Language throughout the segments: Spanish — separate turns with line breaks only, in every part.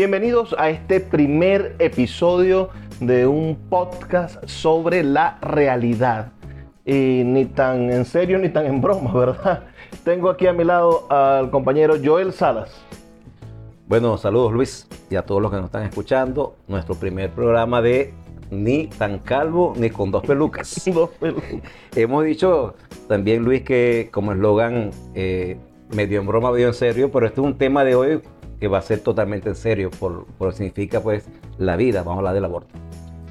Bienvenidos a este primer episodio de un podcast sobre la realidad. Y ni tan en serio ni tan en broma, ¿verdad? Tengo aquí a mi lado al compañero Joel Salas.
Bueno, saludos Luis y a todos los que nos están escuchando. Nuestro primer programa de Ni tan calvo ni con dos pelucas.
Dos pelucas.
Hemos dicho también Luis que como eslogan eh, medio en broma, medio en serio, pero este es un tema de hoy que va a ser totalmente en serio por, por lo que significa pues la vida. Vamos a hablar del aborto.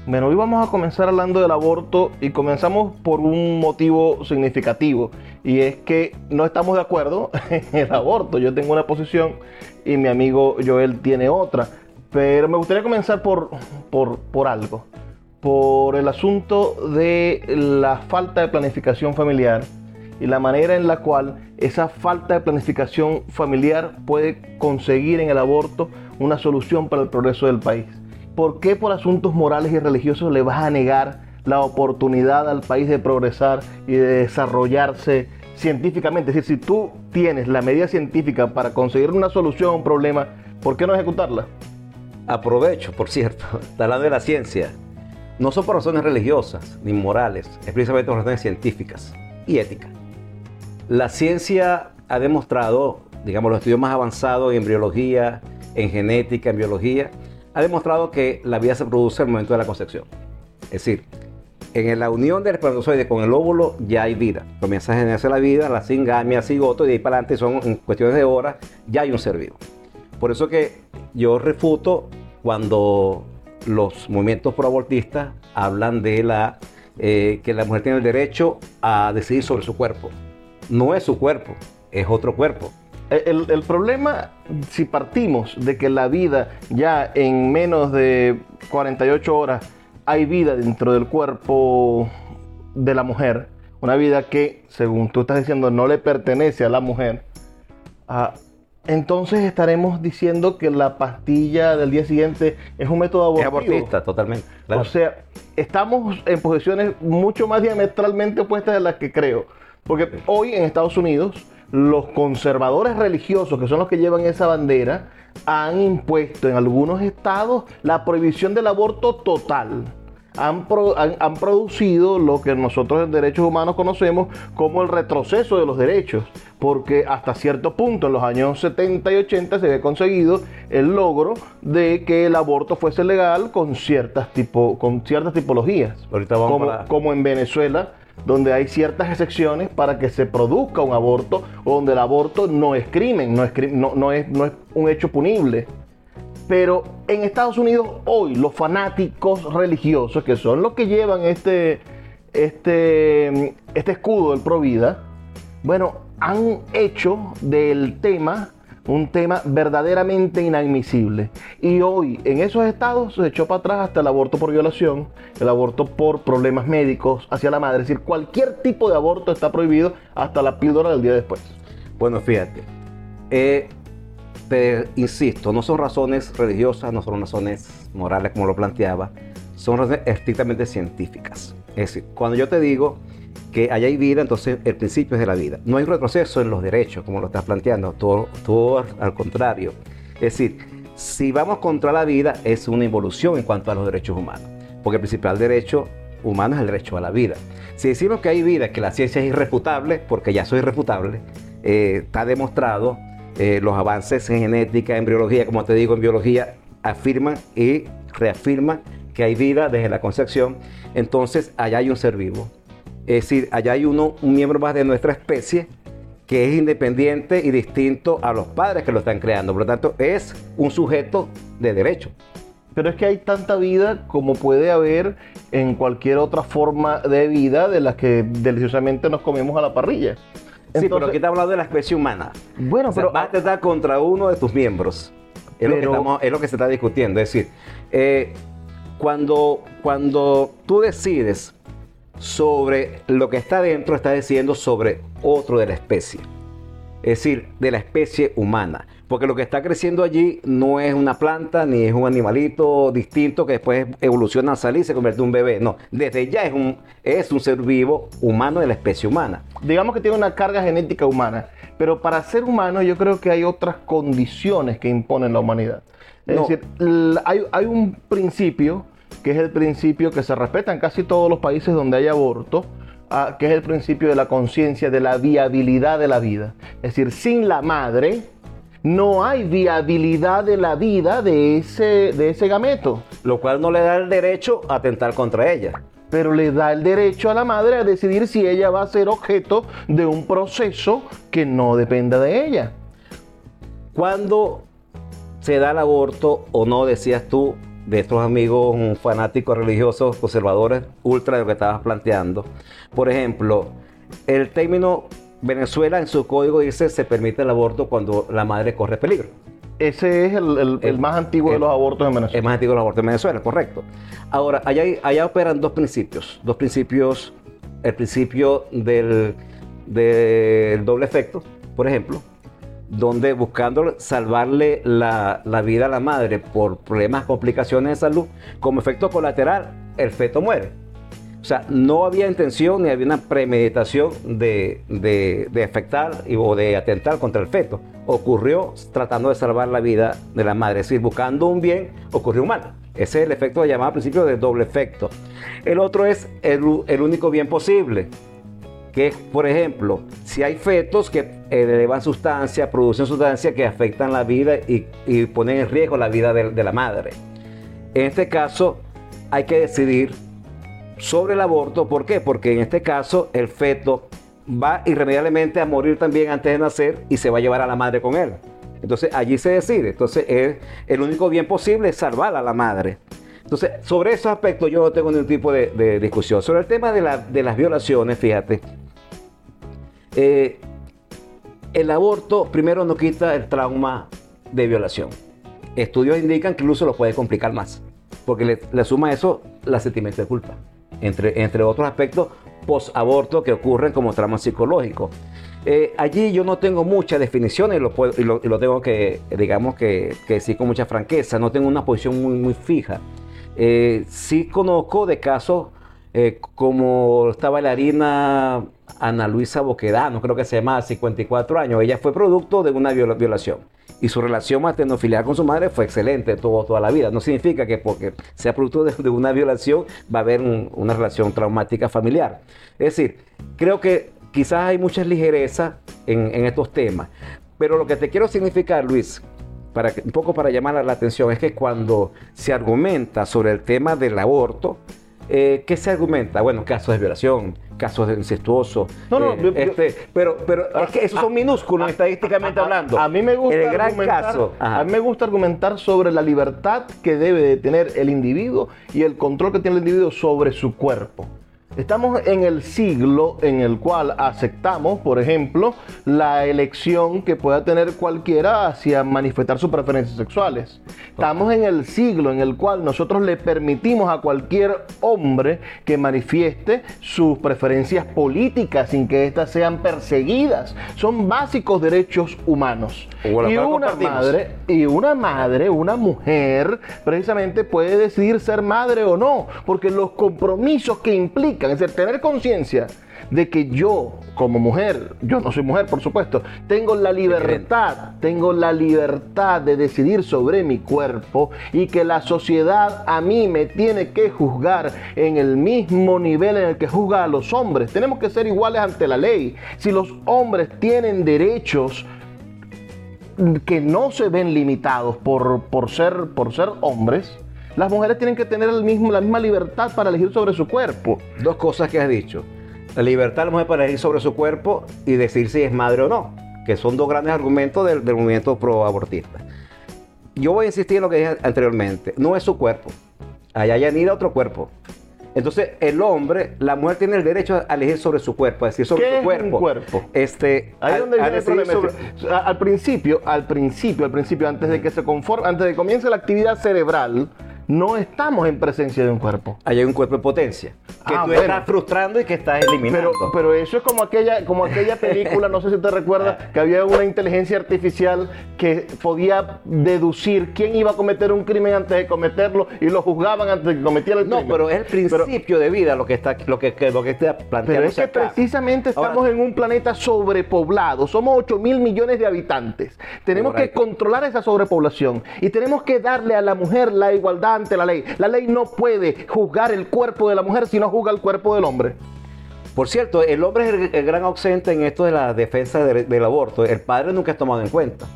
Bueno, hoy vamos a comenzar hablando del aborto y comenzamos por un motivo significativo y es que no estamos de acuerdo en el aborto. Yo tengo una posición y mi amigo Joel tiene otra, pero me gustaría comenzar por, por, por algo, por el asunto de la falta de planificación familiar y la manera en la cual esa falta de planificación familiar puede conseguir en el aborto una solución para el progreso del país. ¿Por qué por asuntos morales y religiosos le vas a negar la oportunidad al país de progresar y de desarrollarse científicamente? Es decir, si tú tienes la medida científica para conseguir una solución a un problema, ¿por qué no ejecutarla?
Aprovecho, por cierto, hablando de la ciencia. No son por razones religiosas ni morales, es precisamente por razones científicas y éticas. La ciencia ha demostrado, digamos, los estudios más avanzados en embriología, en genética, en biología, ha demostrado que la vida se produce al momento de la concepción. Es decir, en la unión del espermatozoide con el óvulo ya hay vida. Comienza a generarse la vida, la singamia, cigoto, y de ahí para adelante son en cuestiones de horas, ya hay un ser vivo. Por eso que yo refuto cuando los movimientos proabortistas hablan de la, eh, que la mujer tiene el derecho a decidir sobre su cuerpo no es su cuerpo, es otro cuerpo.
El, el, problema, si partimos de que la vida ya en menos de 48 horas hay vida dentro del cuerpo de la mujer, una vida que, según tú estás diciendo, no le pertenece a la mujer, ah, entonces estaremos diciendo que la pastilla del día siguiente es un método abortivo.
Es abortista, totalmente.
Claro. O sea, estamos en posiciones mucho más diametralmente opuestas de las que creo. Porque hoy en Estados Unidos los conservadores religiosos, que son los que llevan esa bandera, han impuesto en algunos estados la prohibición del aborto total. Han, pro, han, han, producido lo que nosotros en derechos humanos conocemos como el retroceso de los derechos, porque hasta cierto punto en los años 70 y 80 se había conseguido el logro de que el aborto fuese legal con ciertas, tipo, con ciertas tipologías,
Ahorita vamos
como,
para...
como en Venezuela donde hay ciertas excepciones para que se produzca un aborto o donde el aborto no es crimen, no es, no, no es, no es un hecho punible. Pero en Estados Unidos hoy los fanáticos religiosos, que son los que llevan este, este, este escudo del Provida, bueno, han hecho del tema un tema verdaderamente inadmisible. Y hoy en esos estados se echó para atrás hasta el aborto por violación, el aborto por problemas médicos hacia la madre. Es decir, cualquier tipo de aborto está prohibido hasta la píldora del día después.
Bueno, fíjate, eh, te insisto, no son razones religiosas, no son razones morales como lo planteaba, son razones estrictamente científicas. Es decir, cuando yo te digo que allá hay vida, entonces el principio es de la vida. No hay retroceso en los derechos, como lo estás planteando, todo, todo al contrario. Es decir, si vamos contra la vida, es una involución en cuanto a los derechos humanos, porque el principal derecho humano es el derecho a la vida. Si decimos que hay vida, que la ciencia es irrefutable, porque ya soy irrefutable, eh, está demostrado, eh, los avances en genética, en embriología, como te digo, en biología, afirman y reafirman que hay vida desde la concepción, entonces allá hay un ser vivo. Es decir, allá hay uno, un miembro más de nuestra especie que es independiente y distinto a los padres que lo están creando. Por lo tanto, es un sujeto de derecho.
Pero es que hay tanta vida como puede haber en cualquier otra forma de vida de las que deliciosamente nos comemos a la parrilla.
Entonces, sí, pero aquí está hablando de la especie humana.
Bueno,
o sea,
pero
vas a tratar contra uno de tus miembros. Es, pero, lo, que estamos, es lo que se está discutiendo. Es decir, eh, cuando, cuando tú decides sobre lo que está dentro, está diciendo sobre otro de la especie. Es decir, de la especie humana. Porque lo que está creciendo allí no es una planta ni es un animalito distinto que después evoluciona a salir y se convierte en un bebé. No, desde ya es un, es un ser vivo humano de la especie humana.
Digamos que tiene una carga genética humana. Pero para ser humano yo creo que hay otras condiciones que imponen la humanidad. Es
No.
decir, hay, hay un principio que es el principio que se respeta en casi todos los países donde hay aborto, ah, que es el principio de la conciencia, de la viabilidad de la vida. Es decir, sin la madre no hay viabilidad de la vida de ese, de ese gameto.
Lo cual no le da el derecho a atentar contra ella.
pero le da el derecho a la madre a decidir si ella va a ser objeto de un proceso que no dependa de ella.
Cuando se da el aborto o no, decías tú, de estos amigos fanáticos religiosos, conservadores, ultra de lo que estabas planteando. Por ejemplo, el término Venezuela en su código dice se permite el aborto cuando la madre corre peligro.
Ese es el, el- el
El-
más antiguo de
el-
los abortos en Venezuela.
más antiguo el aborto en Venezuela, correcto. Ahora, allá, allá operan dos principios. Dos principios. El principio del, del doble efecto, por ejemplo, donde buscando salvarle la, la vida a la madre por problemas, complicaciones de salud, como efecto colateral, el feto muere. O sea, no había intención ni había una premeditación de, de, afectar o de atentar contra el feto. Ocurrió tratando de salvar la vida de la madre, es decir, buscando un bien, ocurrió un mal. Ese es el efecto llamado al principio de doble efecto. El otro es el, el único bien posible, que por ejemplo, si hay fetos que elevan sustancia, producen sustancias que afectan la vida y, y ponen en riesgo la vida de- de la madre. En este caso, hay que decidir sobre el aborto. ¿Por qué? Porque en este caso el feto va irremediablemente a morir también antes de nacer y se va a llevar a la madre con él. Entonces allí se decide. Entonces es- el único bien posible es salvar a la madre. Entonces sobre esos aspectos yo no tengo ningún tipo de, de discusión. Sobre el tema de, la- de las violaciones, fíjate. Eh, el aborto primero no quita el trauma de violación. Estudios indican que incluso lo puede complicar más, porque le, le suma eso la sentimiento de culpa, entre, entre otros aspectos post-aborto que ocurren como trauma psicológico. Eh, allí yo no tengo muchas definiciones y lo, puedo- y lo tengo que, digamos, que, que decir con mucha franqueza, no tengo una posición muy, muy fija. Eh, sí conozco de casos eh, como esta bailarina Ana Luisa Boquedano, creo que se llama, 54 años. Ella fue producto de una viola- violación. Y su relación maternofiliar con su madre fue excelente todo, toda la vida. No significa que porque sea producto de, una violación va a haber un- una relación traumática familiar. Es decir, creo que quizás hay mucha ligereza en, en estos temas. Pero lo que te quiero significar, Luis, para un poco para llamar la, la atención, es que cuando se argumenta sobre el tema del aborto, eh, ¿qué se argumenta? Bueno, casos de violación, casos de incestuosos.
No, no,
eh,
yo-
este, pero, pero es que esos son minúsculos estadísticamente hablando.
A mí me gusta
el gran caso. ajá.
a mí me gusta argumentar sobre la libertad que debe de tener el individuo y el control que tiene el individuo sobre su cuerpo. Estamos en el siglo en el cual aceptamos, por ejemplo, la elección que pueda tener cualquiera hacia manifestar sus preferencias sexuales. Estamos en el siglo en el cual nosotros le permitimos a cualquier hombre que manifieste sus preferencias políticas sin que éstas sean perseguidas. Son básicos derechos humanos. Y una madre y una madre, una mujer, precisamente puede decidir ser madre o no, porque los compromisos que implican, es decir, tener conciencia de que yo, como mujer, yo no soy mujer, por supuesto, tengo la libertad, tengo la libertad de decidir sobre mi cuerpo y que la sociedad a mí me tiene que juzgar en el mismo nivel en el que juzga a los hombres. Tenemos que ser iguales ante la ley. Si los hombres tienen derechos, que no se ven limitados por, por, ser, por ser hombres, las mujeres tienen que tener el mismo, la misma libertad para elegir sobre su cuerpo.
Dos cosas que has dicho. La libertad de la mujer para elegir sobre su cuerpo y decir si es madre o no, que son dos grandes argumentos del, del movimiento pro-abortista. Yo voy a insistir en lo que dije anteriormente. No es su cuerpo. Allá hay anida otro cuerpo. Entonces, el hombre, la mujer tiene el derecho a elegir sobre su cuerpo, a decir sobre
¿Qué
su
es
cuerpo.
un cuerpo?
Este,
Ahí
a-
es donde viene el problema.
sobre-
Al principio, al principio, al principio, antes de que se conforme, antes de que comience la actividad cerebral, no estamos en presencia de un cuerpo.
Ahí hay un cuerpo en potencia. Que
Ah,
tú
bueno.
estás frustrando y que estás eliminando.
Pero, pero eso es como aquella, como aquella película, no sé si te recuerdas, que había una inteligencia artificial que podía deducir quién iba a cometer un crimen antes de cometerlo y lo juzgaban antes de que cometiera el
no,
crimen.
pero es el
Pero-
principio de vida lo que está, lo que, lo que está planteando.
Pero es que precisamente estamos en un planeta sobrepoblado. Somos 8 mil millones de habitantes. Tenemos que controlar esa sobrepoblación y tenemos que darle a la mujer la igualdad la ley. La ley no puede juzgar el cuerpo de la mujer si no juzga el cuerpo del hombre.
Por cierto, el hombre es el, gran ausente en esto de la defensa de- del aborto. El padre nunca es tomado en cuenta.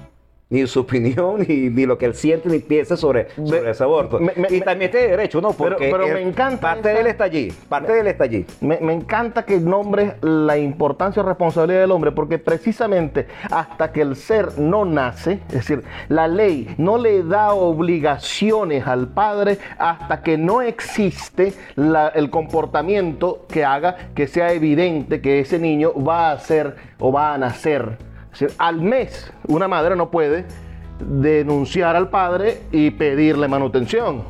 Ni su opinión, ni, ni lo que él siente, ni piensa sobre, sobre
Me-
ese aborto.
me- me-
y también tiene derecho, ¿no?
Pero-
Porque
pero
él-
me encanta
Parte
esa-
de él está allí. Parte de él está allí.
Me, me encanta que nombres la importancia y responsabilidad del hombre, porque precisamente hasta que el ser no nace, es decir, la ley no le da obligaciones al padre hasta que no existe la- el comportamiento que haga que sea evidente que ese niño va a ser o va a nacer. Al mes una madre no puede denunciar al padre y pedirle manutención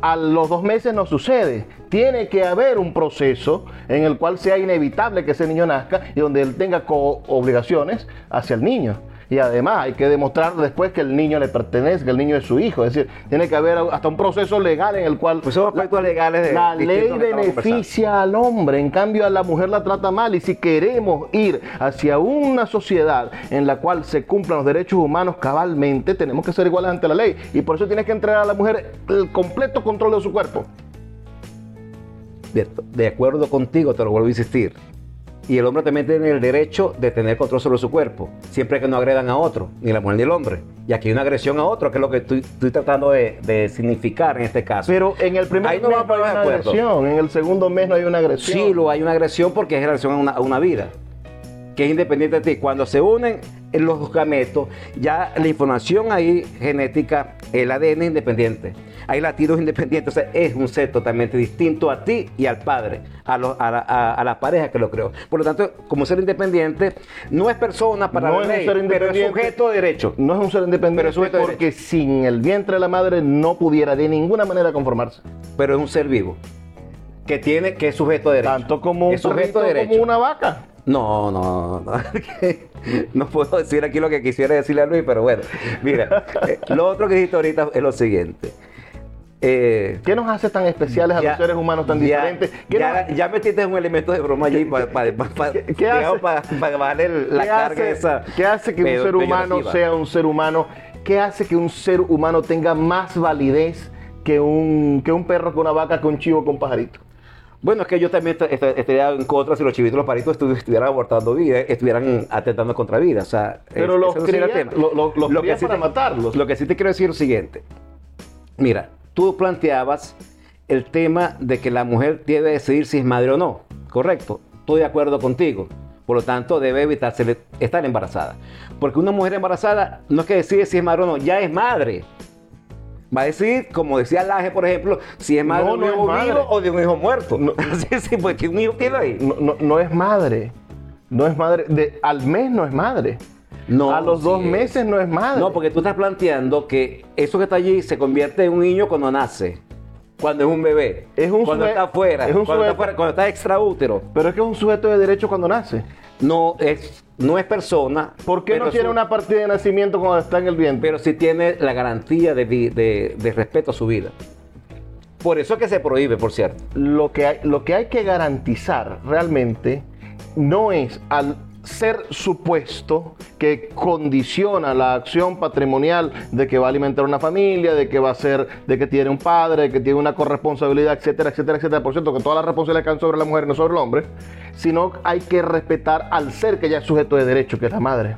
a los dos meses no sucede. Tiene que haber un proceso en el cual sea inevitable que ese niño nazca y donde él tenga co- obligaciones hacia el niño. Y además hay que demostrar después que el niño le pertenece, que el niño es su hijo. Es decir, tiene que haber hasta un proceso legal en el cual
Pues son aspectos legales de
la ley beneficia al hombre, en cambio a la mujer la trata mal. Y si queremos ir hacia una sociedad en la cual se cumplan los derechos humanos cabalmente, tenemos que ser iguales ante la ley. Y por eso tienes que entregar a la mujer el completo control de su cuerpo.
De, de acuerdo contigo, te lo vuelvo a insistir. Y el hombre también tiene el derecho de tener control sobre su cuerpo, siempre que no agredan a otro, ni la mujer ni el hombre. Y aquí hay una agresión a otro, que es lo que estoy, estoy tratando de, de significar en este caso.
Pero en el primer
Ahí no
mes
vamos
no hay una
acuerdo.
agresión, en el segundo mes no hay una agresión.
Sí, lo hay una agresión porque es relación a una, a una vida, que es independiente de ti. Cuando se unen en los gametos, ya la información ahí genética, el ADN es independiente. Hay latidos independientes, o sea, es un ser totalmente distinto a ti y al padre, a, los- a la, a- a la pareja que lo creó. Por lo tanto, como ser independiente, no es persona para
No
la
es un
ley,
ser
pero es sujeto de derecho.
No es un ser independiente
Pero es sujeto de
porque sin el vientre de la madre no pudiera de ninguna manera conformarse.
pero es un ser vivo que tiene que es sujeto de derecho.
Tanto como un
es sujeto de derecho.
como una vaca.
No, no, no. No puedo decir aquí lo que quisiera decirle a Luis, pero bueno. Mira, eh, lo otro que dijiste ahorita es lo siguiente. Eh,
¿Qué nos hace tan especiales a los seres humanos tan
ya-
diferentes? ¿Qué
ya,
nos-
ya metiste un elemento de broma allí para
¿Qué- qué hace?
bajarle la
¿Qué
carga
hace,
esa.
qué hace que un ser humano sea un ser humano? ¿Qué hace que un ser humano tenga más validez que un, que un perro, que una vaca, que un chivo, que un pajarito?
Bueno, es que yo también est- est- estaría en contra si los chivitos los paritos estu- estuvieran abortando vida, estuvieran atentando contra vida. O sea,
Pero
es-
los
no tema.
lo- lo- los
Lo
crían
que sí
para
te-
matarlos.
Lo que sí te quiero decir es lo siguiente. Mira, tú planteabas el tema de que la mujer debe decidir si es madre o no. Correcto. Estoy de acuerdo contigo. Por lo tanto, debe evitarse estar embarazada. Porque una mujer embarazada no es que decide si es madre o no, ya es madre. Va a decir, como decía Laje, por ejemplo, si es madre
No,
de un
no
hijo
madre.
vivo o de un hijo muerto.
No.
sí, sí, porque un hijo tiene ahí.
No, no- no es madre. No es madre. De, al mes no es madre.
No,
a los dos
sí
meses no es madre.
No, porque tú estás planteando que eso que está allí se convierte en un niño cuando nace, cuando es un bebé,
Es un
cuando está afuera,
es
cuando, está fuera, cuando está extraútero.
Pero es que es un sujeto de derecho cuando nace.
No es, no es persona.
¿Por qué no tiene
su-
una partida de nacimiento cuando está en el vientre?
Pero sí tiene la garantía de, vi- de- de respeto a su vida. Por eso es que se prohíbe, por cierto.
lo que hay, lo que hay que garantizar realmente no es al ser supuesto que condiciona la acción patrimonial de que va a alimentar una familia, de que va a ser, de que tiene un padre, de que tiene una corresponsabilidad, etcétera, etcétera, etcétera. Por cierto, que todas las responsabilidades caen sobre la mujer no sobre el hombre, sino hay que respetar al ser que ya es sujeto de derecho, que es la madre.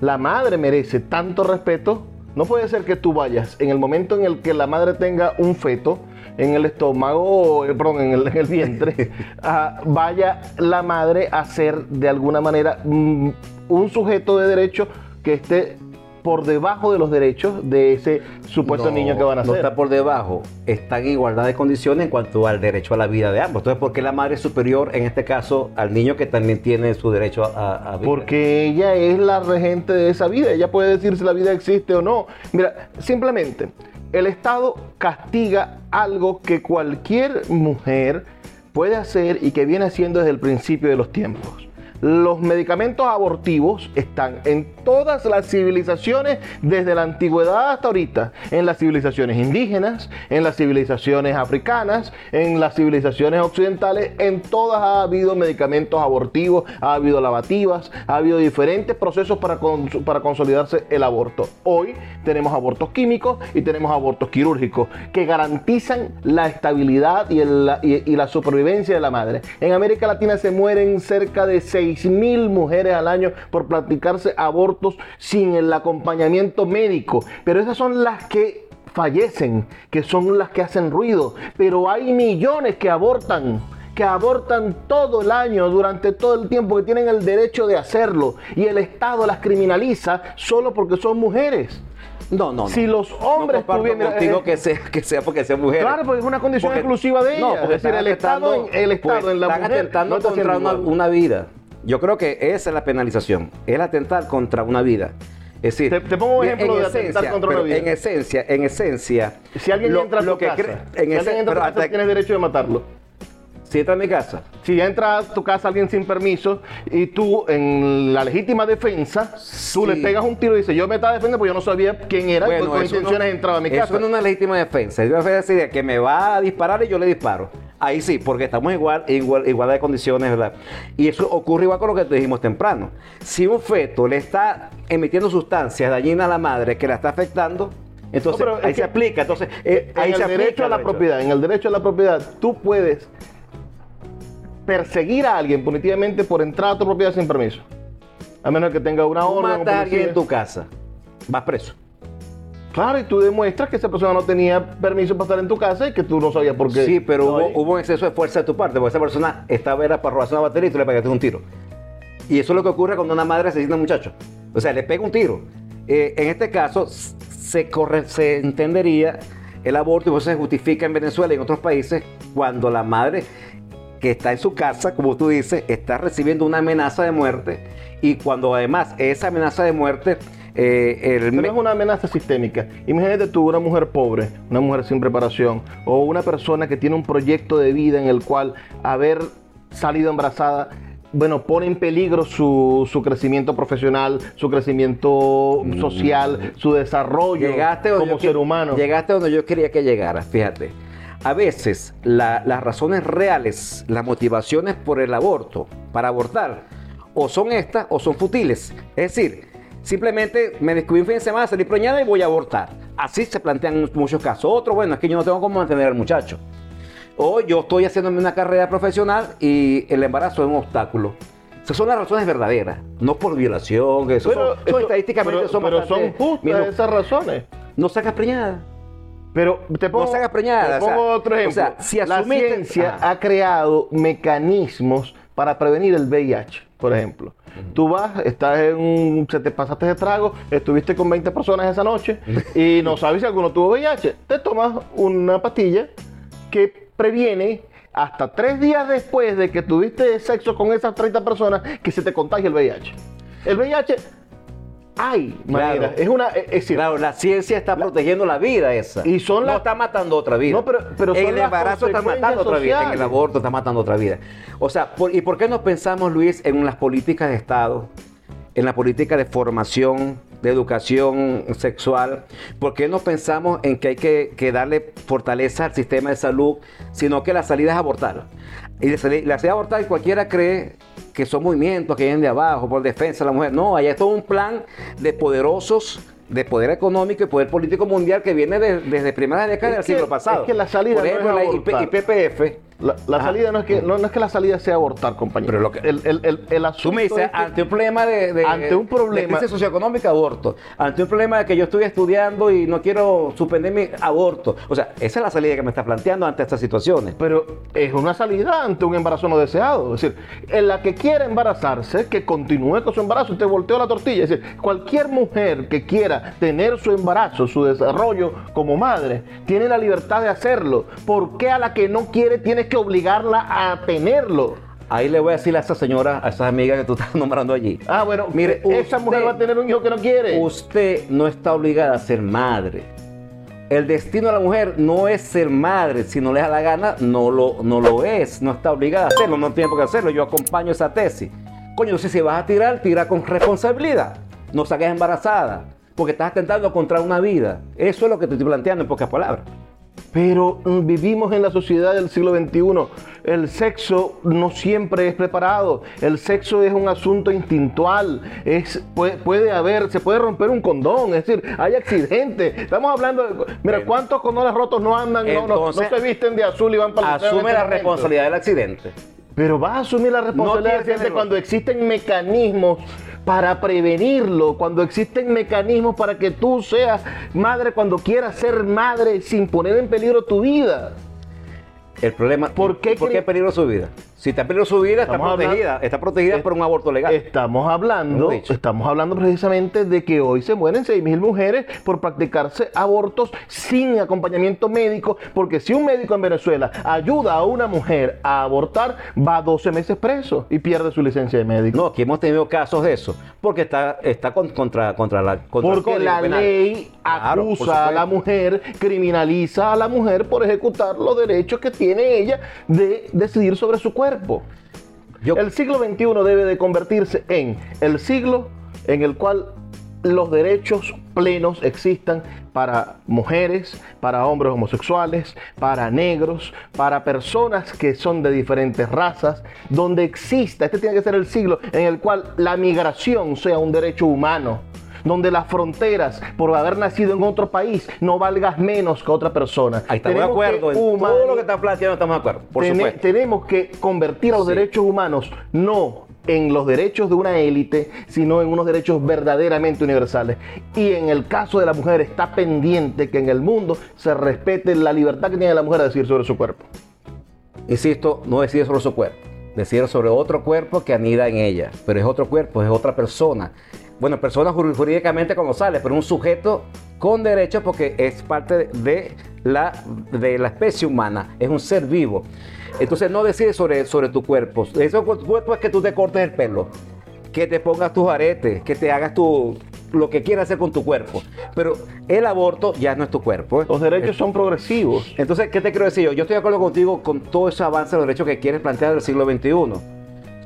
La madre merece tanto respeto. No puede ser que tú vayas en el momento en el que la madre tenga un feto en el estómago, eh, perdón, en el, en el vientre, ah, vaya la madre a ser de alguna manera mm, un sujeto de derecho que esté por debajo de los derechos de ese supuesto
No,
niño que van a
No
nacer.
está por debajo, está en igualdad de condiciones en cuanto al derecho a la vida de ambos. Entonces, ¿por qué la madre es superior en este caso al niño que también tiene su derecho a, a vida?
Porque ella es la regente de esa vida. Ella puede decir si la vida existe o no. Mira, simplemente, el Estado castiga algo que cualquier mujer puede hacer y que viene haciendo desde el principio de los tiempos. Los medicamentos abortivos están en todas las civilizaciones, desde la antigüedad hasta ahorita, en las civilizaciones indígenas, en las civilizaciones africanas, en las civilizaciones occidentales, en todas ha habido medicamentos abortivos, ha habido lavativas, ha habido diferentes procesos para, para consolidarse el aborto. Hoy tenemos abortos químicos y tenemos abortos quirúrgicos que garantizan la estabilidad y, y la supervivencia de la madre. En América Latina se mueren cerca de 6 mil mujeres al año por practicarse abortos sin el acompañamiento médico. Pero esas son las que fallecen, que son las que hacen ruido. Pero hay millones que abortan que abortan todo el año, durante todo el tiempo, que tienen el derecho de hacerlo y el Estado las criminaliza solo porque son mujeres.
No, no,
Si los hombres
no tuvieran.
eh,
que sea, que sea porque sean mujeres.
Claro, porque es una condición exclusiva de ellas.
No, porque
es decir, el Estado, en, el Estado
pues,
en la
están
mujer
atentando
no
contra una, una vida. Yo creo que esa es la penalización, es atentar contra una vida. Es decir,
te, te pongo un ejemplo de esencia, atentar contra una vida.
En esencia, en esencia.
Si alguien
lo,
entra a tu
que
casa, si
en
alguien entra a tu casa, tienes derecho de matarlo.
Si entra a mi casa,
Si entra a tu casa alguien sin permiso y tú en la legítima defensa, tú
Sí.
le pegas un tiro y dices, yo me estaba defendiendo porque yo no sabía quién era,
bueno,
con
eso
intenciones
no-
entraba a mi
eso
casa.
no es una legítima defensa. Es una defensa de que me va a disparar y yo le disparo. Ahí sí, porque estamos igual, igual, igualdad de condiciones, ¿verdad? Y eso ocurre igual con lo que te dijimos temprano. Si un feto le está emitiendo sustancias dañinas a la madre que la está afectando, entonces
No,
ahí se aplica. Entonces, eh,
en
ahí
el
se
derecho
aplica
a la propiedad, en el derecho a la propiedad, tú puedes perseguir a alguien punitivamente por entrar a tu propiedad sin permiso. A menos que tenga una orden. o
matas a alguien en tu casa, vas preso.
Claro, y tú demuestras que esa persona no tenía permiso para estar en tu casa y que tú no sabías por qué.
Sí, pero hubo, un exceso de fuerza de tu parte, porque esa persona estaba era para robarse una batería y tú le pegaste un tiro. Y eso es lo que ocurre cuando una madre asesina a un muchacho. O sea, le pega un tiro. Eh, en este caso, se, corre, se entendería el aborto y eso se justifica en Venezuela y en otros países cuando la madre que está en su casa, como tú dices, está recibiendo una amenaza de muerte y cuando además esa amenaza de muerte... eh, el
Pero es una amenaza sistémica. Imagínate tú, una mujer pobre, una mujer sin preparación, o una persona que tiene un proyecto de vida en el cual haber salido embarazada, bueno, pone en peligro su, su crecimiento profesional, su crecimiento social, su desarrollo
Llegaste
como
que-
ser humano.
Llegaste donde yo quería que llegaras, fíjate. A veces la- las razones reales, las motivaciones por el aborto, para abortar, o son estas o son futiles. Es decir, simplemente me descubrí un fin de semana, salí preñada y voy a abortar. Así se plantean mu- muchos casos. Otro, bueno, es que yo no tengo cómo mantener al muchacho. O yo estoy haciéndome una carrera profesional y el embarazo es un obstáculo. Esas son las razones verdaderas, no por violación, eso
Pero,
son, son
eso-
estadísticamente
pero-
son
pero
bastante-
son justas
Mira,
esas razones.
no sacas preñada.
Pero te pongo,
No se haga preñada,
te
o sea,
pongo otro
o
ejemplo.
sea, si
la ciencia
Ajá.
ha creado mecanismos para prevenir el VIH, por ejemplo. Tú vas, estás en un, se te pasaste de trago, estuviste con 20 personas esa noche y no sabes si alguno tuvo VIH. Te tomas una pastilla que previene hasta tres días después de que tuviste sexo con esas 30 personas que se te contagie el VIH. El VIH hay
Claro.
manera, es una, es decir,
Claro, la ciencia está protegiendo la vida esa.
Y son
no
las-
está matando otra vida.
No, pero- pero
en el embarazo está matando otra vida. En el aborto está matando otra vida. O sea, por- ¿y por qué no pensamos, Luis, en las políticas de Estado, en la política de formación, de educación sexual? ¿Por qué no pensamos en que hay que, que darle fortaleza al sistema de salud, sino que la salida es abortar? Y la salida, la salida cualquiera cree que son movimientos que vienen de abajo por defensa de la mujer. No, allá es todo un plan de poderosos, de poder económico y poder político mundial que viene de- desde primeras décadas del siglo pasado.
es que la salida
Por
no
ejemplo,
es
la IPPF.
La, la salida no es que no, no es que la salida sea abortar, compañero.
Pero lo que-
el, el, el, el
Tú
asunto
me dices,
es que-
ante un problema de, de-
Ante un problema-
de crisis socioeconómica, aborto. Ante un problema de que yo estoy estudiando y no quiero suspender mi aborto. O sea, esa es la salida que me está planteando ante estas situaciones.
pero es una salida ante un embarazo no deseado. Es decir, en la que quiera embarazarse, que continúe con su embarazo, usted volteó la tortilla. Es decir, cualquier mujer que quiera tener su embarazo, su desarrollo como madre, tiene la libertad de hacerlo. ¿Por qué a la que no quiere tienes que obligarla a tenerlo?
Ahí le voy a decir a esa señora, a esas amigas que tú estás nombrando allí.
Ah, bueno,
Mire,
esa mujer va a tener un hijo que no quiere.
Usted no está obligada a ser madre. el destino de la mujer no es ser madre, si no le da la gana, no lo, no lo es, no está obligada a hacerlo, no tiene por qué hacerlo. Yo acompaño esa tesis. Coño, si vas a tirar, tira con responsabilidad. No saques embarazada, porque estás atentando contra una vida. Eso es lo que te estoy planteando en pocas palabras.
Pero mm, vivimos en la sociedad del siglo XXI. El sexo no siempre es preparado. El sexo es un asunto instintual. Es, puede, puede haber, se puede romper un condón. Es decir, hay accidentes. Estamos hablando de. Mira, ¿cuántos condones rotos no andan? no, no, no se visten de azul y van para el
Asume la responsabilidad del accidente.
Pero vas a asumir la responsabilidad
No que
cuando existen mecanismos para prevenirlo, cuando existen mecanismos para que tú seas madre cuando quieras ser madre sin poner en peligro tu vida.
El problema,
¿Por qué
¿por qué peligro su vida? Si está en peligro su vida, está protegida.
hablando-
está protegida
Eh,
por un aborto legal.
Estamos hablando, estamos hablando precisamente de que hoy se mueren 6.000 mujeres por practicarse abortos sin acompañamiento médico, porque si un médico en Venezuela ayuda a una mujer a abortar, va 12 meses preso y pierde su licencia de médico.
No, aquí hemos tenido casos de eso, porque está, está con- contra, contra la contra
Porque la
Penal.
ley
Claro,
acusa a la mujer, criminaliza a la mujer por ejecutar los derechos que tiene ella de decidir sobre su cuerpo.
Yo-
El siglo XXI debe de convertirse en el siglo en el cual los derechos plenos existan para mujeres, para hombres homosexuales, para negros, para personas que son de diferentes razas, donde exista, este tiene que ser el siglo en el cual la migración sea un derecho humano, donde las fronteras por haber nacido en otro país no valgas menos que otra persona.
Ahí estamos de acuerdo. En todo lo que está planteando estamos de acuerdo. Por supuesto.
tenemos que convertir a los
Sí.
derechos humanos no en los derechos de una élite, sino en unos derechos verdaderamente universales. Y en el caso de la mujer está pendiente que en el mundo se respete la libertad que tiene la mujer a decir sobre su cuerpo.
Insisto, no decide sobre su cuerpo. Decide sobre otro cuerpo que anida en ella. Pero es otro cuerpo, es otra persona. Bueno, persona jur- jurídicamente como sale, pero un sujeto con derechos porque es parte de la, de la especie humana. Es un ser vivo. Entonces no decide sobre, sobre tu cuerpo. Eso cuerpo es que tú te cortes el pelo. Que te pongas tus aretes, que te hagas tu, lo que quieras hacer con tu cuerpo. Pero el aborto ya no es tu cuerpo. ¿eh?
Los derechos son progresivos.
Entonces, ¿qué te quiero decir yo? Yo estoy de acuerdo contigo con todo ese avance de los derechos que quieres plantear del siglo XXI.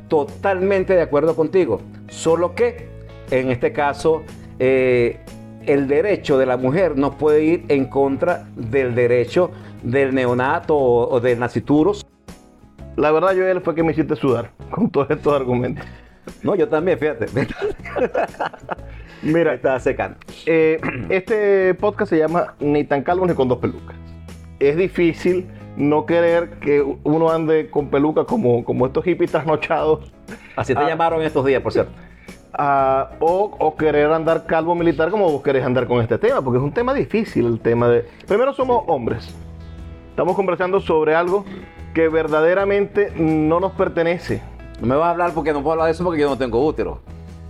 Totalmente de acuerdo contigo. Solo que, en este caso, eh, el derecho de la mujer no puede ir en contra del derecho del neonato o, o del nacituros.
La verdad, Joel, fue que me hiciste sudar con todos estos argumentos.
No, yo también, fíjate. Me
Mira,
estaba secando.
Eh, este podcast se llama Ni tan calvo ni con dos pelucas. Es difícil no querer que uno ande con peluca como, como estos hippies trasnochados
Así te
Ah.
llamaron estos días, por cierto.
Ah, o, o querer andar calvo militar como vos querés andar con este tema, porque es un tema difícil el tema de... Primero somos hombres. Estamos conversando sobre algo que verdaderamente no nos pertenece.
No me vas a hablar porque no puedo hablar de eso porque yo no tengo útero.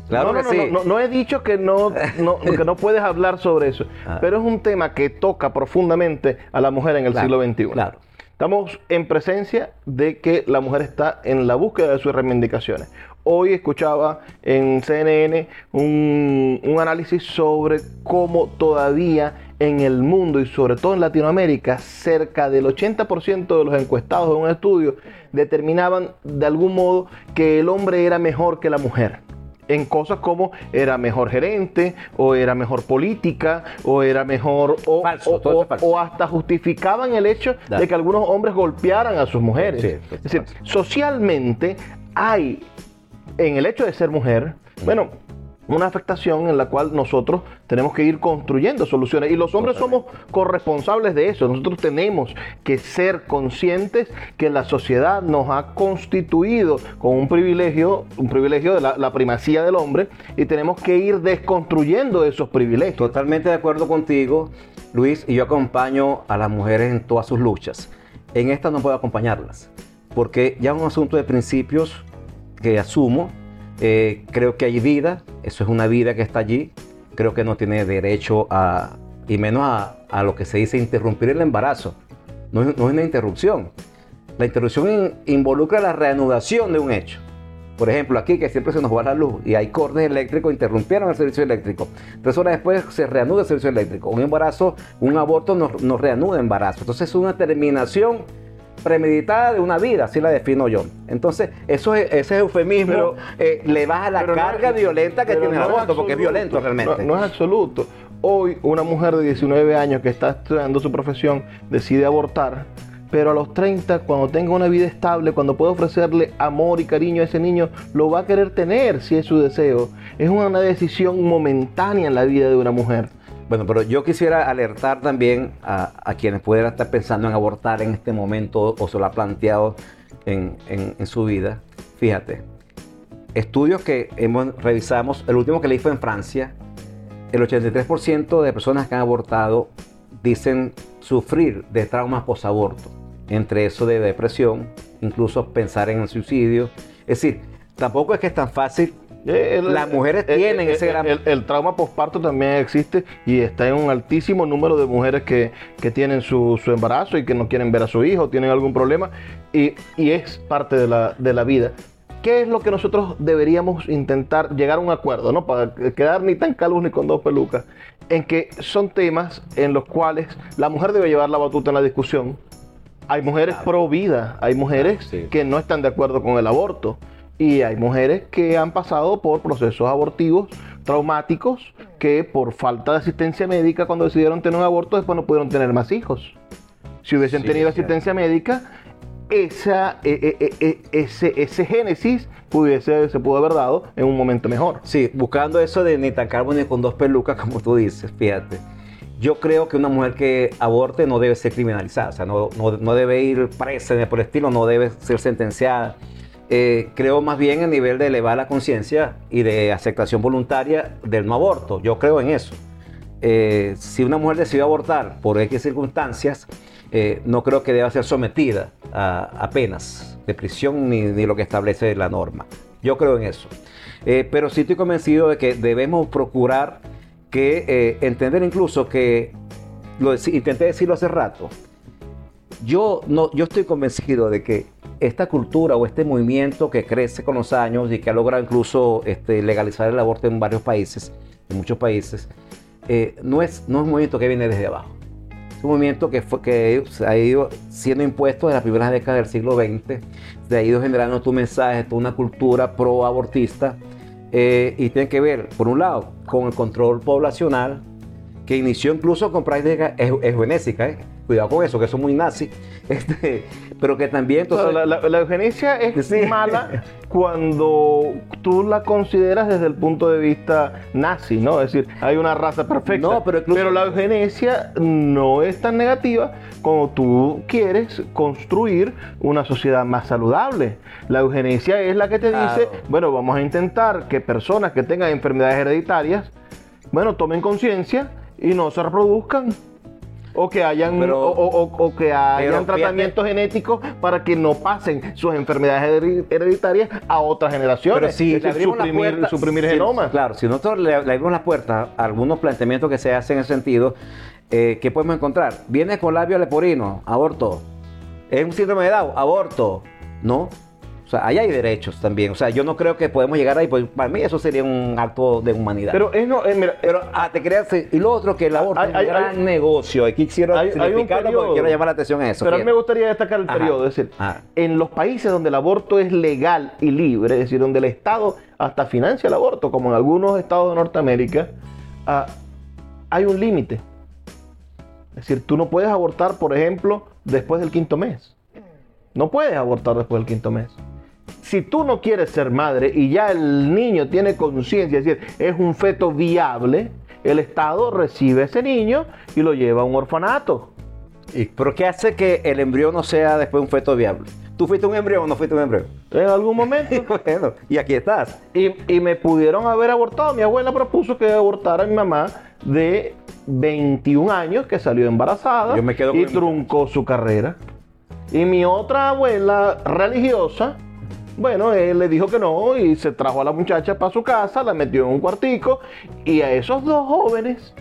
Claro
no,
que
no,
sí.
no, no, no he dicho que no, no- que no puedes hablar sobre eso,
Ah.
pero es un tema que toca profundamente a la mujer en el
Claro,
siglo XXI.
claro.
Estamos en presencia de que la mujer está en la búsqueda de sus reivindicaciones. Hoy escuchaba en CNN un, un análisis sobre cómo todavía en el mundo y sobre todo en Latinoamérica, cerca del 80% de los encuestados en un estudio determinaban de algún modo que el hombre era mejor que la mujer en cosas como era mejor gerente, o era mejor política, o era mejor, o,
Falso,
o- hasta justificaban el hecho de que algunos hombres golpearan a sus mujeres.
Sí,
es decir,
falso.
socialmente hay, en el hecho de ser mujer, bueno, una afectación en la cual nosotros tenemos que ir construyendo soluciones. Y los hombres somos corresponsables de eso. Nosotros tenemos que ser conscientes que la sociedad nos ha constituido con un privilegio, un privilegio de la, la primacía del hombre, y tenemos que ir desconstruyendo esos privilegios.
Totalmente de acuerdo contigo, Luis, y yo acompaño a las mujeres en todas sus luchas. En esta no puedo acompañarlas, porque ya es un asunto de principios que asumo. Eh, creo que hay vida, eso es una vida que está allí. Creo que no tiene derecho a, y menos a, lo que se dice interrumpir el embarazo. No es, no una interrupción. La interrupción in- involucra la reanudación de un hecho. Por ejemplo, aquí que siempre se nos va la luz y hay cortes eléctricos, interrumpieron el servicio eléctrico. Tres horas después se reanuda el servicio eléctrico. Un embarazo, un aborto nos, nos reanuda embarazo. Entonces es una terminación premeditada de una vida, así la defino yo. Entonces, eso es, ese eufemismo
Pero-
eh, le baja la
no
carga
es-
violenta que tiene el
no
aborto, porque es violento realmente.
No, no es absoluto. Hoy una mujer de 19 años que está estudiando su profesión decide abortar, pero a los 30, cuando tenga una vida estable, cuando pueda ofrecerle amor y cariño a ese niño, lo va a querer tener si es su deseo. Es una decisión momentánea en la vida de una mujer.
Bueno, pero yo quisiera alertar también a, quienes pudieran estar pensando en abortar en este momento o se lo ha planteado en, en- en su vida. Fíjate, estudios que hemos, revisamos, el último que leí fue en Francia, el 83% de personas que han abortado dicen sufrir de traumas posaborto, entre eso de depresión, incluso pensar en el suicidio. Es decir, tampoco es que es tan fácil
Eh, el-
Las mujeres
eh,
tienen
eh,
ese
eh,
gran-
El, el trauma posparto también existe y está en un altísimo número de mujeres que, que tienen su, su embarazo y que no quieren ver a su hijo, tienen algún problema y, y es parte de la, de la vida. ¿Qué es lo que nosotros deberíamos intentar llegar a un acuerdo, no para quedar ni tan calvos ni con dos pelucas? En que son temas en los cuales la mujer debe llevar la batuta en la discusión. Hay mujeres pro vida, hay mujeres
Sí.
que no están de acuerdo con el aborto. Y hay mujeres que han pasado por procesos abortivos traumáticos que por falta de asistencia médica cuando decidieron tener un aborto después no pudieron tener más hijos. Si hubiesen
Sí,
tenido
cierto.
asistencia médica, esa, eh, eh, eh, eh, ese, ese génesis pudiese, se pudo haber dado en un momento mejor.
Sí, buscando eso de ni tan calvo ni con dos pelucas, como tú dices, fíjate. Yo creo que una mujer que aborte no debe ser criminalizada, o sea, no, no- no debe ir presa por el estilo, no debe ser sentenciada. Eh, creo más bien a nivel de elevar la conciencia y de aceptación voluntaria del no aborto. Yo creo en eso. Eh, si una mujer decide abortar por X circunstancias, eh, no creo que deba ser sometida a, penas de prisión ni, ni lo que establece la norma. Yo creo en eso. Pero sí estoy convencido de que debemos procurar que entender incluso que, lo intenté decirlo hace rato, yo, no, yo estoy convencido de que esta cultura o este movimiento que crece con los años y que ha logrado incluso este, legalizar el aborto en varios países, en muchos países, eh, no, es, no es un movimiento que viene desde abajo. Es un movimiento que, fue, que ha ido siendo impuesto en las primeras décadas del siglo XX, se ha ido generando tu mensaje, toda una cultura pro-abortista, eh, y tiene que ver, por un lado, con el control poblacional, que inició incluso con prácticas eu- eugenésicas, ¿eh? Cuidado con eso, que eso es muy nazi, este, pero que también entonces,
la, la- la eugenesia es
Sí.
mala cuando tú la consideras desde el punto de vista nazi, ¿no? Es decir, hay una raza perfecta.
No, pero incluso-
la eugenesia no es tan negativa como tú quieres construir una sociedad más saludable. La eugenesia es la que te
Claro.
dice, bueno, vamos a intentar que personas que tengan enfermedades hereditarias, bueno, tomen conciencia y no se reproduzcan. O que hayan,
Pero-
o, o- o- o que hayan
fíjate-
tratamientos genéticos para que no pasen sus enfermedades hereditarias a otras generaciones.
Pero si
Es
le
decir,
abrimos la
suprimir,
puerta,
suprimir
si-
genomas.
Claro, si nosotros le, le abrimos la puerta a algunos planteamientos que se hacen en ese sentido, eh, ¿qué podemos encontrar? Viene con labio leporino, aborto. Es un síndrome de Down, aborto. ¿No? O sea, ahí hay derechos también. O sea, yo no creo que podemos llegar ahí, pues para mí eso sería un acto de humanidad.
Pero es no, eh, mira,
Pero ah, te quería decir, y lo otro que el aborto
Hay-
es un
hay-
gran
hay-
negocio. Aquí quiero
hay- hay un
significarlo porque quiero llamar la atención a eso.
Pero a mí me gustaría destacar el
Ajá.
periodo, es decir,
Ajá.
en los países donde el aborto es legal y libre, es decir, donde el Estado hasta financia el aborto, como en algunos estados de Norteamérica, ah, hay un límite. Es decir, tú no puedes abortar, por ejemplo, después del quinto mes. No puedes abortar después del quinto mes. Si tú no quieres ser madre y ya el niño tiene conciencia, es decir, es un feto viable, el Estado recibe a ese niño y lo lleva a un orfanato.
¿Y ¿Pero qué hace que el embrión no sea después un feto viable? ¿Tú fuiste un embrión o no fuiste un embrión?
En algún momento.
bueno, y aquí estás.
Y, y me pudieron haber abortado. Mi abuela propuso que abortara a mi mamá de 21 años, que salió embarazada
Yo me quedo con
y
mi-
truncó su carrera. Y mi otra abuela religiosa, bueno, él le dijo que no y se trajo a la muchacha para su casa, la metió en un cuartico y a esos dos jóvenes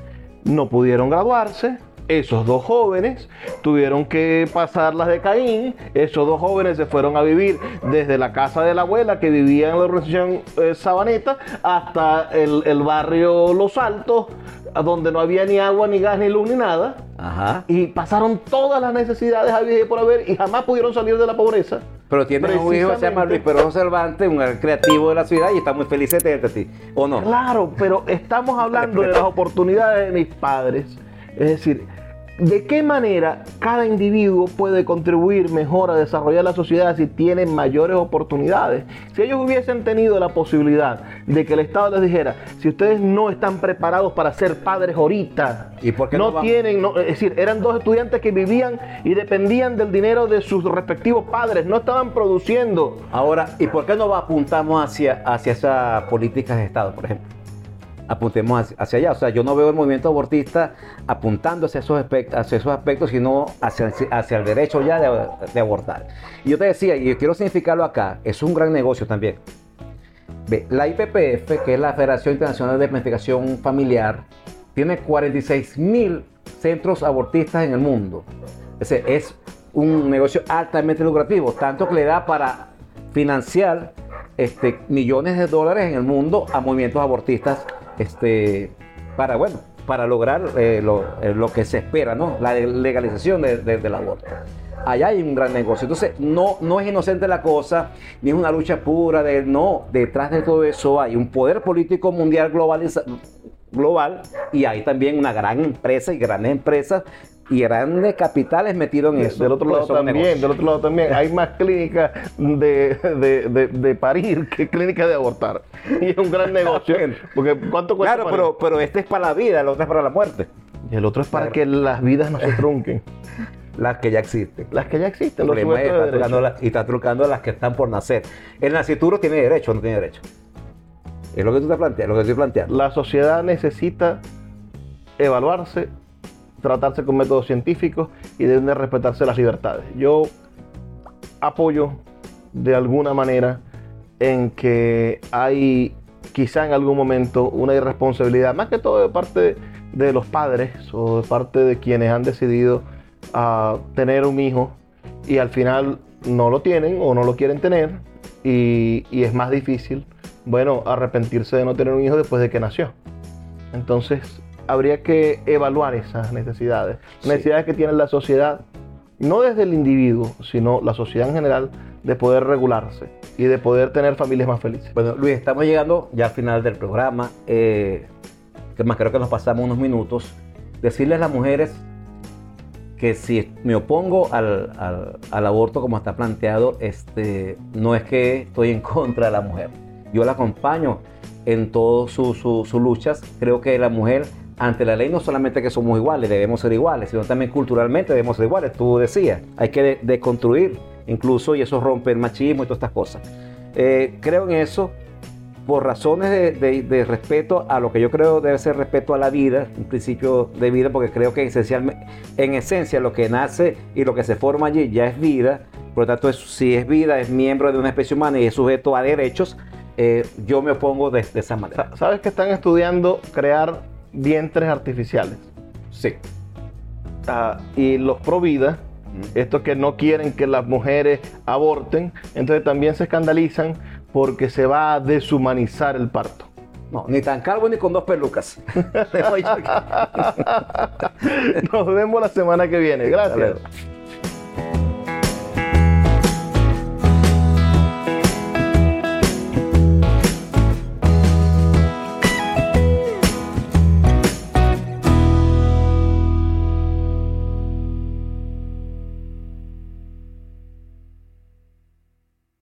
no pudieron graduarse, esos dos jóvenes tuvieron que pasar las de Caín. Esos dos jóvenes se fueron a vivir desde la casa de la abuela que vivía en la organización eh, Sabaneta hasta el, el barrio Los Altos, donde no había ni agua, ni gas, ni luz, ni nada.
Ajá.
Y pasaron todas las necesidades habidas y por haber y jamás pudieron salir de la pobreza.
Pero tiene un hijo que se llama Luis. Peroso Cervantes, un creativo de la ciudad, y está muy feliz de tenerte a ti. ¿O no?
Claro, pero estamos hablando de las oportunidades de mis padres. Es decir, ¿de qué manera cada individuo puede contribuir mejor a desarrollar la sociedad si tiene mayores oportunidades? Si ellos hubiesen tenido la posibilidad de que el Estado les dijera, si ustedes no están preparados para ser padres ahorita,
¿Y por qué
no, tienen, no- es decir, eran dos estudiantes que vivían y dependían del dinero de sus respectivos padres, no estaban produciendo.
Ahora, ¿y por qué no apuntamos hacia, hacia esas políticas de Estado, por ejemplo? Apuntemos hacia, allá. O sea, yo no veo el movimiento abortista apuntando hacia esos aspectos, hacia esos aspectos sino hacia, hacia el derecho ya de, abortar. Y yo te decía, y quiero significarlo acá, es un gran negocio también. La IPPF, que es la Federación Internacional de Planificación Familiar, tiene 46 mil centros abortistas en el mundo. Es un negocio altamente lucrativo, tanto que le da para financiar este, millones de dólares en el mundo a movimientos abortistas este, para, bueno, para lograr eh, lo, eh, lo que se espera, ¿no? La legalización de- de- del aborto. Allá hay un gran negocio. Entonces, no, no es inocente la cosa, ni es una lucha pura de no. Detrás de todo eso hay un poder político mundial globaliza- global y hay también una gran empresa y grandes empresas y grandes capitales metidos en eso.
Del otro
Pues
lado
son
también,
negocios.
del otro lado también. Hay más clínicas de, de, de- de parir que clínicas de abortar. Y es un gran negocio. Porque ¿cuánto cuesta?
Claro,
parir?
pero, pero este es para la vida, el otro es para la muerte.
Y el otro es para
Claro.
que las vidas no se trunquen.
Las que ya existen.
Las que ya existen, los de
está
derecho.
la- y está trucando las que están por nacer. ¿El nacituro tiene derecho o no tiene derecho? Es lo que tú te planteas, lo que estoy planteando.
La sociedad necesita evaluarse, tratarse con métodos científicos y deben de respetarse las libertades. Yo apoyo de alguna manera en que hay quizá en algún momento una irresponsabilidad, más que todo de parte de los padres o de parte de quienes han decidido ah, tener un hijo y al final no lo tienen o no lo quieren tener y, y es más difícil, bueno, arrepentirse de no tener un hijo después de que nació. Entonces, habría que evaluar esas necesidades,
Sí.
necesidades que tiene la sociedad, no desde el individuo, sino la sociedad en general, de poder regularse y de poder tener familias más felices.
Bueno, Luis, estamos llegando ya al final del programa. Eh, que más creo que nos pasamos unos minutos. Decirles a las mujeres que si me opongo al, al- al aborto como está planteado, este, no es que estoy en contra de la mujer. Yo la acompaño en todas sus su- sus luchas. Creo que la mujer, ante la ley, no solamente que somos iguales, debemos ser iguales, sino también culturalmente debemos ser iguales. Tú decías, hay que de- deconstruir incluso y eso rompe el machismo y todas estas cosas. Eh, creo en eso por razones de, respeto a lo que yo creo debe ser respeto a la vida, un principio de vida, porque creo que esencialmente, en esencia lo que nace y lo que se forma allí ya es vida, por lo tanto si es vida, es miembro de una especie humana y es sujeto a derechos, eh, yo me opongo de, de esa manera.
Sa- ¿Sabes que están estudiando crear vientres artificiales?
Sí.
Ah, y los pro vida, estos que no quieren que las mujeres aborten, entonces también se escandalizan porque se va a deshumanizar el parto.
No, ni tan calvo ni con dos pelucas.
Nos vemos la semana que viene. Gracias.